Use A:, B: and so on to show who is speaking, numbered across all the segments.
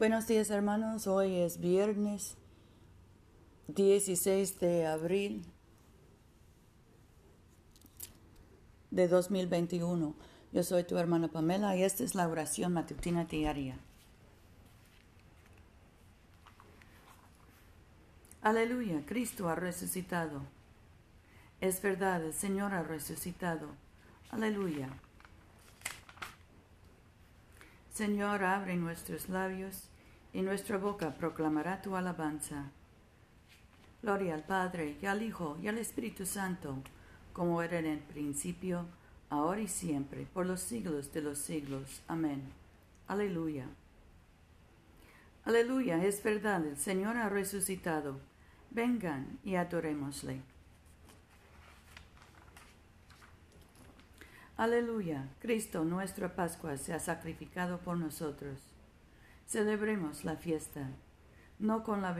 A: Buenos días hermanos, hoy es viernes 16 de abril de 2021. Yo soy tu hermana Pamela y esta es la oración matutina diaria. Aleluya, Cristo ha resucitado. Es verdad, el Señor ha resucitado. Aleluya. Señor, abre nuestros labios y nuestra boca proclamará tu alabanza. Gloria al Padre, y al Hijo, y al Espíritu Santo, como era en el principio, ahora y siempre, por los siglos de los siglos. Amén. Aleluya. Aleluya, es verdad, el Señor ha resucitado. Vengan y adorémosle. Aleluya, Cristo nuestra Pascua se ha sacrificado por nosotros. Celebremos la fiesta, no con la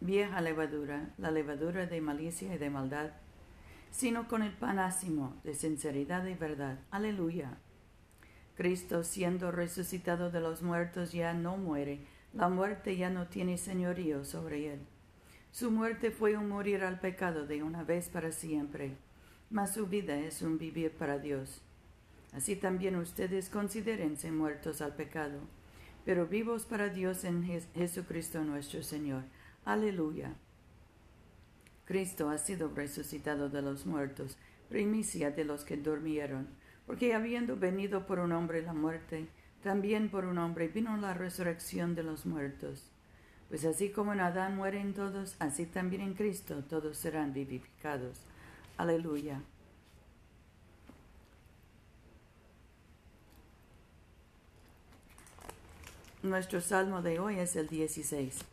A: vieja levadura, la levadura de malicia y de maldad, sino con el panásimo de sinceridad y verdad. Aleluya. Cristo, siendo resucitado de los muertos, ya no muere, la muerte ya no tiene señorío sobre él. Su muerte fue un morir al pecado de una vez para siempre, mas su vida es un vivir para Dios. Así también ustedes considérense muertos al pecado pero vivos para Dios en Jesucristo nuestro Señor. Aleluya. Cristo ha sido resucitado de los muertos, primicia de los que durmieron, porque habiendo venido por un hombre la muerte, también por un hombre vino la resurrección de los muertos. Pues así como en Adán mueren todos, así también en Cristo todos serán vivificados. Aleluya. Nuestro salmo de hoy es el 16.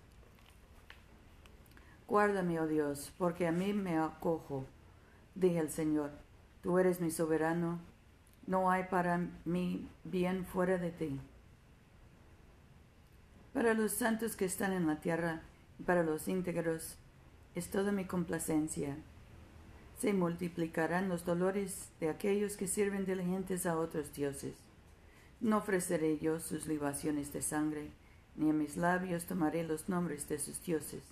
A: Guárdame, oh Dios, porque a mí me acojo, dije el Señor. Tú eres mi soberano, no hay para mí bien fuera de ti. Para los santos que están en la tierra y para los íntegros es toda mi complacencia. Se multiplicarán los dolores de aquellos que sirven diligentes a otros dioses no ofreceré yo sus libaciones de sangre, ni a mis labios tomaré los nombres de sus dioses.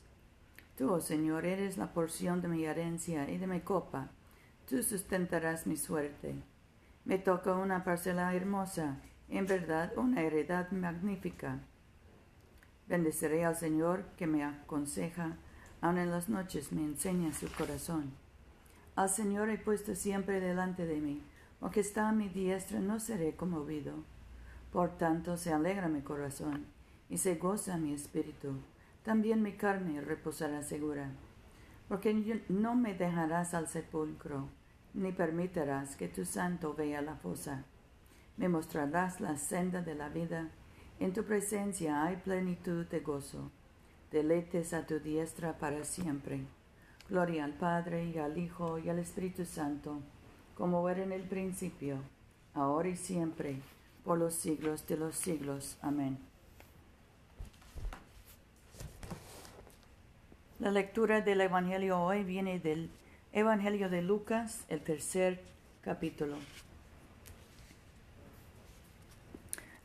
A: Tú, oh Señor, eres la porción de mi herencia y de mi copa. Tú sustentarás mi suerte. Me toca una parcela hermosa, en verdad una heredad magnífica. Bendeciré al Señor que me aconseja, aun en las noches me enseña su corazón. Al Señor he puesto siempre delante de mí, aunque está a mi diestra no seré conmovido. Por tanto se alegra mi corazón y se goza mi espíritu. También mi carne reposará segura, porque no me dejarás al sepulcro, ni permitirás que tu santo vea la fosa. Me mostrarás la senda de la vida. En tu presencia hay plenitud de gozo. Deletes a tu diestra para siempre. Gloria al Padre y al Hijo y al Espíritu Santo, como era en el principio, ahora y siempre por los siglos de los siglos. Amén. La lectura del Evangelio hoy viene del Evangelio de Lucas, el tercer capítulo.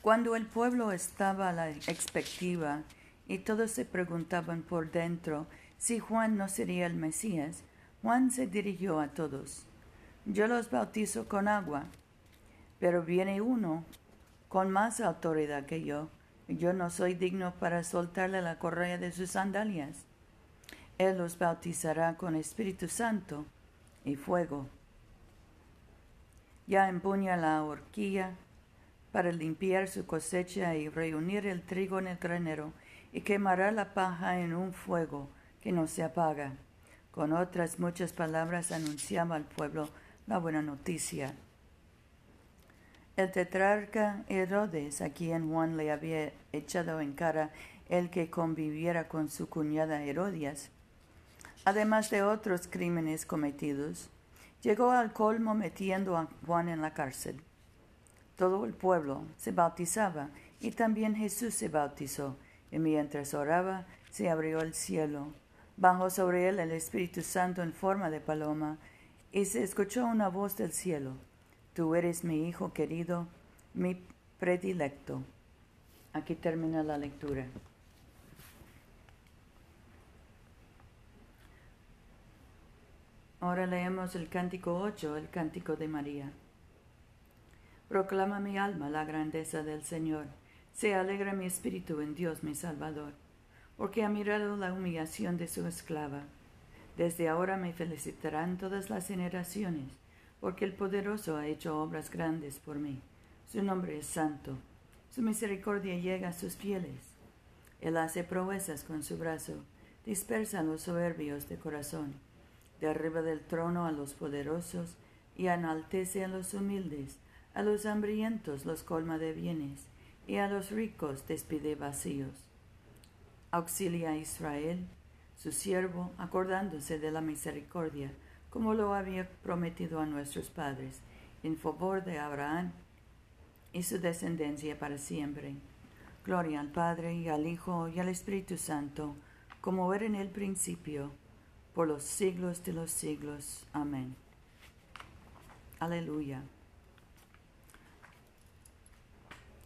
A: Cuando el pueblo estaba a la expectativa y todos se preguntaban por dentro si Juan no sería el Mesías, Juan se dirigió a todos. Yo los bautizo con agua, pero viene uno con más autoridad que yo. Yo no soy digno para soltarle la correa de sus sandalias. Él los bautizará con Espíritu Santo y fuego. Ya empuña la horquilla para limpiar su cosecha y reunir el trigo en el granero, y quemará la paja en un fuego que no se apaga. Con otras muchas palabras anunciaba al pueblo la buena noticia. El tetrarca Herodes, a quien Juan le había echado en cara el que conviviera con su cuñada Herodias, además de otros crímenes cometidos, llegó al colmo metiendo a Juan en la cárcel. Todo el pueblo se bautizaba y también Jesús se bautizó, y mientras oraba se abrió el cielo, bajó sobre él el Espíritu Santo en forma de paloma, y se escuchó una voz del cielo Tú eres mi Hijo querido, mi predilecto. Aquí termina la lectura. Ahora leemos el cántico 8, el cántico de María. Proclama mi alma la grandeza del Señor. Se alegra mi espíritu en Dios mi Salvador, porque ha mirado la humillación de su esclava. Desde ahora me felicitarán todas las generaciones, porque el poderoso ha hecho obras grandes por mí. Su nombre es santo. Su misericordia llega a sus fieles. Él hace proezas con su brazo, dispersa a los soberbios de corazón, derriba del trono a los poderosos y enaltece a los humildes, a los hambrientos los colma de bienes, y a los ricos despide vacíos. Auxilia a Israel, su siervo, acordándose de la misericordia, como lo había prometido a nuestros padres, en favor de Abraham y su descendencia para siempre. Gloria al Padre y al Hijo y al Espíritu Santo, como era en el principio, por los siglos de los siglos. Amén. Aleluya.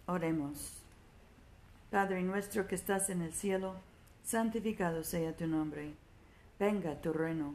A: Oremos. Padre nuestro que estás en el cielo, santificado sea tu nombre. Venga tu reino,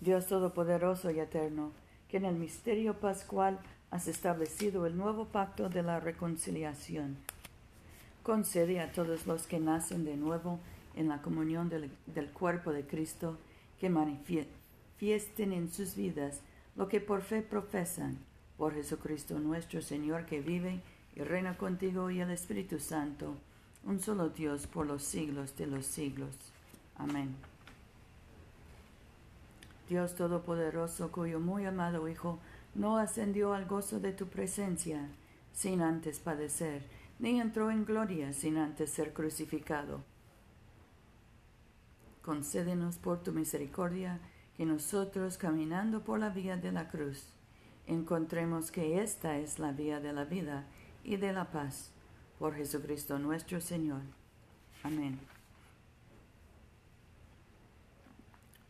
A: Dios Todopoderoso y Eterno, que en el misterio pascual has establecido el nuevo pacto de la reconciliación. Concede a todos los que nacen de nuevo en la comunión del, cuerpo de Cristo que manifiesten en sus vidas lo que por fe profesan, por Jesucristo nuestro Señor que vive y reina contigo y el Espíritu Santo, un solo Dios por los siglos de los siglos. Amén. Dios Todopoderoso, cuyo muy amado Hijo, no ascendió al gozo de tu presencia sin antes padecer, ni entró en gloria sin antes ser crucificado. Concédenos por tu misericordia que nosotros, caminando por la vía de la cruz, encontremos que esta es la vía de la vida y de la paz, por Jesucristo nuestro Señor. Amén.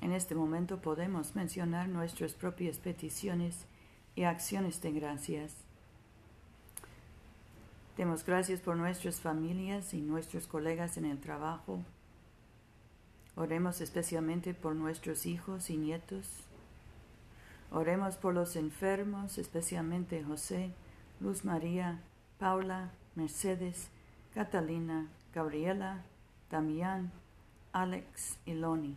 A: En este momento podemos mencionar nuestras propias peticiones y acciones de gracias. Demos gracias por nuestras familias y nuestros colegas en el trabajo. Oremos especialmente por nuestros hijos y nietos. Oremos por los enfermos, especialmente José, Luz María, Paula, Mercedes, Catalina, Gabriela, Damián, Alex y Loni.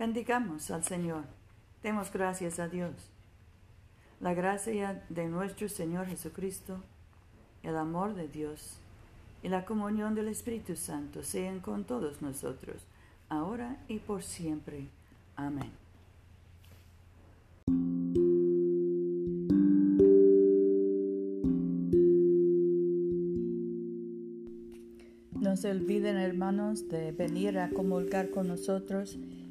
A: Bendigamos al Señor. Demos gracias a Dios. La gracia de nuestro Señor Jesucristo, el amor de Dios y la comunión del Espíritu Santo sean con todos nosotros, ahora y por siempre. Amén. No se olviden, hermanos, de venir a comulgar con nosotros